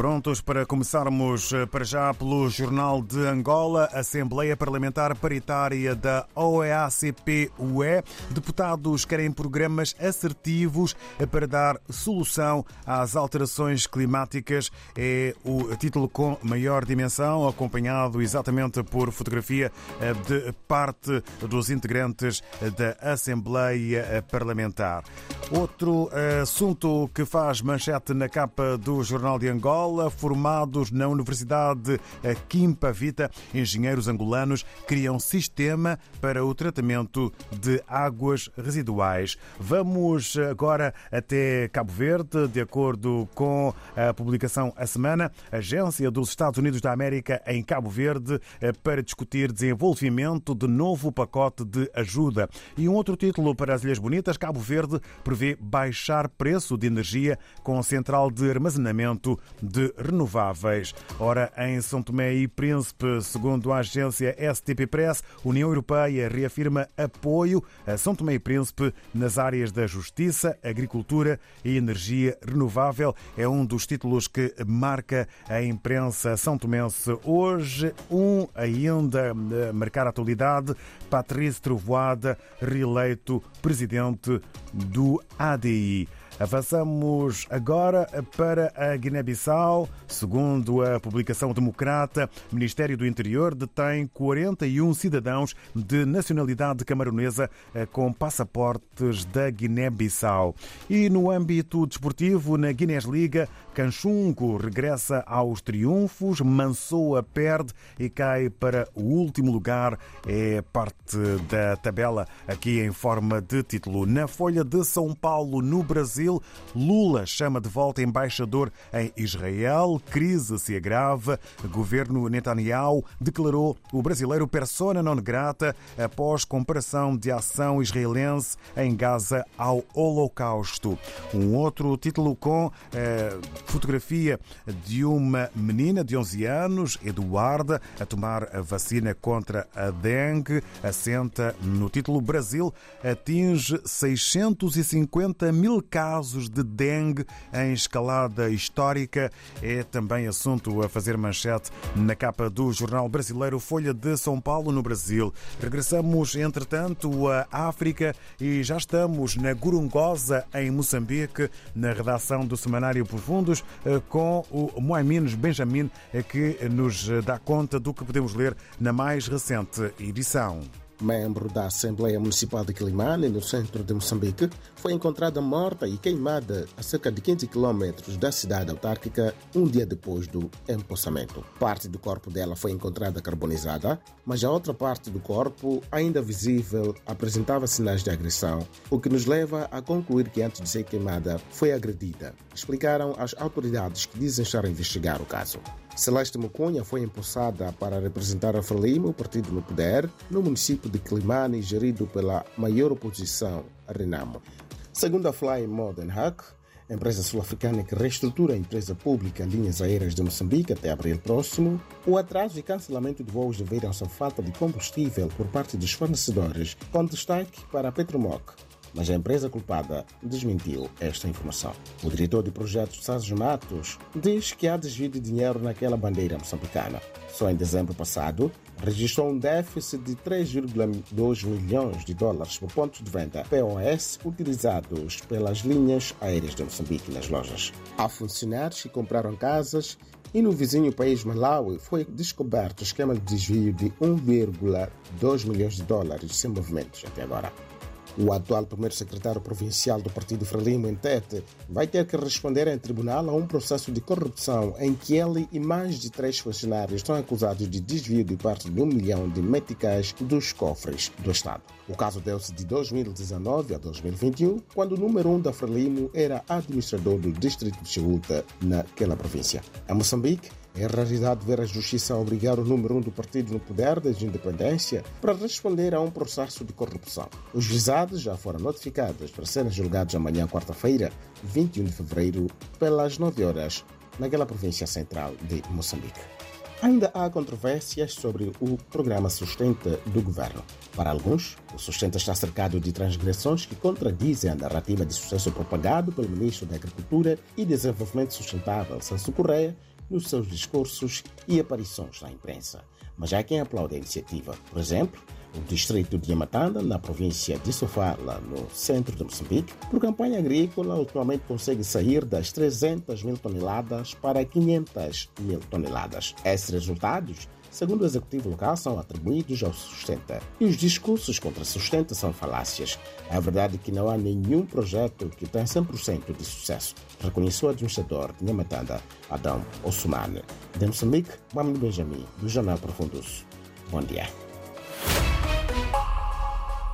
Prontos para começarmos eh, para já pelo Jornal de Angola, Assembleia Parlamentar Paritária da OEACP-UE. Deputados querem programas assertivos para dar solução às alterações climáticas. É o título com maior dimensão, acompanhado exatamente por fotografia eh, de parte dos integrantes da Assembleia Parlamentar. Outro eh, assunto que faz manchete na capa do Jornal de Angola formados na Universidade Quimpa Vita, engenheiros angolanos criam sistema para o tratamento de águas residuais. Vamos agora até Cabo Verde, de acordo com a publicação A Semana, Agência dos Estados Unidos da América em Cabo Verde, para discutir desenvolvimento de novo pacote de ajuda. E um outro título para as Ilhas Bonitas, Cabo Verde prevê baixar preço de energia com central de armazenamento de de renováveis. Ora, em São Tomé e Príncipe, segundo a agência STP Press, a União Europeia reafirma apoio a São Tomé e Príncipe nas áreas da justiça, agricultura e energia renovável. É um dos títulos que marca a imprensa são tomense hoje. Um ainda a marcar a atualidade, Patrício Trovoada, reeleito presidente do ADI. Avançamos agora para a Guiné-Bissau. Segundo a publicação democrata, o Ministério do Interior detém 41 cidadãos de nacionalidade camaronesa eh, com passaportes da Guiné-Bissau. E no âmbito desportivo, na Guinness Liga, Canchungo regressa aos triunfos, Mansoa perde e cai para o último lugar. É parte da tabela aqui em forma de título. Na Folha de São Paulo, no Brasil, Brasil. Lula chama de volta embaixador em Israel. Crise se agrava. Governo Netanyahu declarou o brasileiro persona non grata após comparação de ação israelense em Gaza ao Holocausto. Um outro título com eh, fotografia de uma menina de 11 anos, Eduarda, a tomar a vacina contra a dengue. Assenta no título Brasil atinge 650 mil casos casos de dengue em escalada histórica. É também assunto a fazer manchete na capa do jornal brasileiro Folha de São Paulo, no Brasil. Regressamos, entretanto, à África e já estamos na Gorongosa, em Moçambique, na redação do Semanário Profundos, eh, com o Moaminos Benjamin, eh, que nos dá conta do que podemos ler na mais recente edição membro da Assembleia Municipal de Quilimane, no centro de Moçambique, foi encontrada morta e queimada a cerca de 15 quilômetros da cidade autárquica um dia depois do empossamento. Parte do corpo dela foi encontrada carbonizada, mas a outra parte do corpo, ainda visível, apresentava sinais de agressão, o que nos leva a concluir que antes de ser queimada foi agredida, explicaram as autoridades que dizem estar a investigar o caso. Celeste Mucunha foi empossada para representar a Frelimo, o partido no poder, no município de Climane, gerido pela maior oposição, a Renamo. Segundo a Fly Modern Hack, empresa sul-africana que reestrutura a empresa pública Linhas Aéreas de Moçambique até abril próximo, o atraso e cancelamento de voos devido-se à falta de combustível por parte dos fornecedores, com destaque para a Petromoc, mas a empresa culpada desmentiu esta informação. O diretor de projetos Sérgio Matos diz que há desvio de dinheiro naquela bandeira moçambicana. Só em dezembro passado, registrou um déficit de 3,2 milhões de dólares por pontos de venda POS utilizados pelas linhas aéreas de Moçambique nas lojas. Há funcionários que compraram casas e no vizinho país Malawi foi descoberto o esquema de desvio de 1,2 milhões de dólares sem movimentos até agora. O atual primeiro secretário provincial do Partido Frelimo, em Tete, vai ter que responder em tribunal a um processo de corrupção em que ele e mais de três funcionários estão acusados de desvio de parte de um milhão de meticais dos cofres do Estado. O caso deu-se de 2019 a 2021, quando o número um da Frelimo era administrador do distrito de Chiuta, naquela província. A Moçambique, é raridade ver a justiça obrigar o número um do partido no poder desde a independência para responder a um processo de corrupção. Os visados já foram notificados para serem julgados amanhã, quarta-feira, 21 de fevereiro, pelas 9 horas, naquela província central de Moçambique. Ainda há controvérsias sobre o programa Sustenta do governo. Para alguns, o Sustenta está cercado de transgressões que contradizem a narrativa de sucesso propagado pelo ministro da Agricultura e Desenvolvimento Sustentável, Sanso Correia, nos seus discursos e aparições na imprensa. Mas há quem aplaude a iniciativa. Por exemplo, o distrito de Yamatanda, na província de Sofala, no centro de Moçambique, por campanha agrícola, atualmente consegue sair das 300 mil toneladas para 500 mil toneladas. Esses resultados segundo o executivo local, são atribuídos ao Sustenta. E os discursos contra Sustenta são falácias. É verdade que não há nenhum projeto que tenha 100% de sucesso, reconheceu o administrador de Nhamatanda, Adão Ossumane. De Moçambique, Mami Benjamin, do Jornal Profundus. Bom dia.